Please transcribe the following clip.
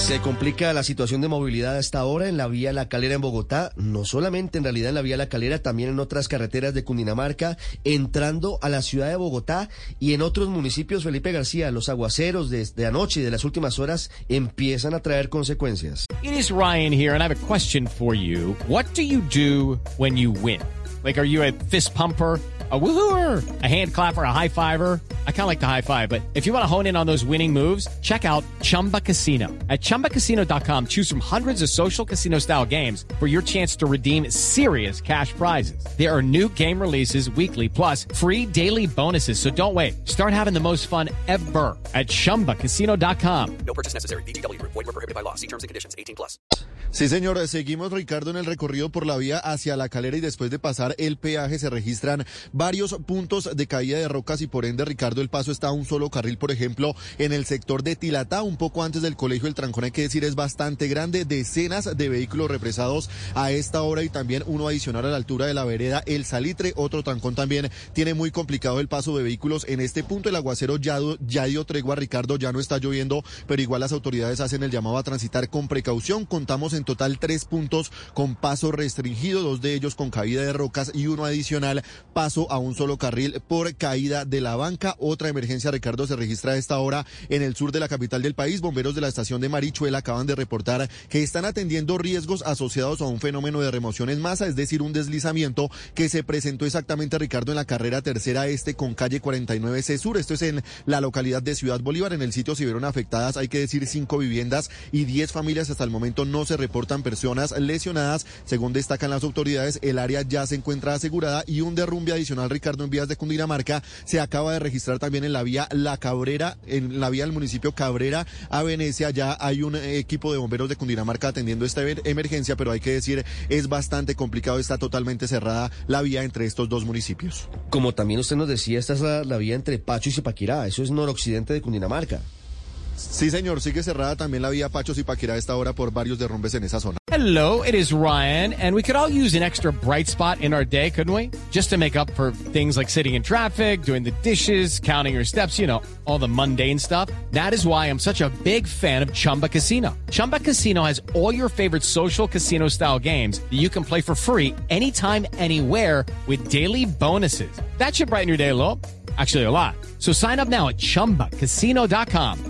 Se complica la situación de movilidad hasta ahora en la vía La Calera en Bogotá, no solamente en realidad en la vía La Calera, también en otras carreteras de Cundinamarca, entrando a la ciudad de Bogotá y en otros municipios, Felipe García, los aguaceros desde anoche y de las últimas horas empiezan a traer consecuencias. It is Ryan here and I have a question for you. What do you do when you win? Like, are you a fist pumper? a woohooer, a hand clapper, a high fiver. I kind of like the high five, but if you want to hone in on those winning moves, check out Chumba Casino. At ChumbaCasino.com, choose from hundreds of social casino style games for your chance to redeem serious cash prizes. There are new game releases weekly, plus free daily bonuses. So don't wait. Start having the most fun ever at ChumbaCasino.com. No purchase necessary. BGW. Void were prohibited by law. See terms and conditions. 18 plus. Sí, señor. Seguimos, Ricardo, en el recorrido por la vía hacia la calera y después de pasar el peaje se registran varios puntos de caída de rocas y por ende, Ricardo, el paso está a un solo carril, por ejemplo, en el sector de Tilatá, un poco antes del colegio El Trancón, hay que decir, es bastante grande, decenas de vehículos represados a esta hora y también uno adicional a la altura de la vereda El Salitre, otro trancón también tiene muy complicado el paso de vehículos en este punto, el aguacero ya, ya dio tregua, Ricardo, ya no está lloviendo, pero igual las autoridades hacen el llamado a transitar con precaución, contamos en total tres puntos con paso restringido, dos de ellos con caída de rocas y uno adicional paso a un solo carril por caída de la banca. Otra emergencia, Ricardo, se registra a esta hora en el sur de la capital del país. Bomberos de la estación de Marichuela acaban de reportar que están atendiendo riesgos asociados a un fenómeno de remoción en masa, es decir, un deslizamiento que se presentó exactamente, Ricardo, en la carrera tercera este con calle 49C Sur. Esto es en la localidad de Ciudad Bolívar. En el sitio se vieron afectadas, hay que decir, cinco viviendas y diez familias. Hasta el momento no se reportan personas lesionadas. Según destacan las autoridades, el área ya se encuentra asegurada y un derrumbe adicional, Ricardo, en vías de Cundinamarca se acaba de también en la vía La Cabrera, en la vía del municipio Cabrera a Venecia. Ya hay un equipo de bomberos de Cundinamarca atendiendo esta emergencia, pero hay que decir, es bastante complicado, está totalmente cerrada la vía entre estos dos municipios. Como también usted nos decía, esta es la, la vía entre Pacho y Zipaquirá, eso es noroccidente de Cundinamarca. Sí, señor, sigue cerrada también la vía Pachos y a esta hora por varios derrumbes en esa zona. Hello, it is Ryan, and we could all use an extra bright spot in our day, couldn't we? Just to make up for things like sitting in traffic, doing the dishes, counting your steps, you know, all the mundane stuff. That is why I'm such a big fan of Chumba Casino. Chumba Casino has all your favorite social casino style games that you can play for free anytime, anywhere with daily bonuses. That should brighten your day a little. Actually, a lot. So sign up now at chumbacasino.com.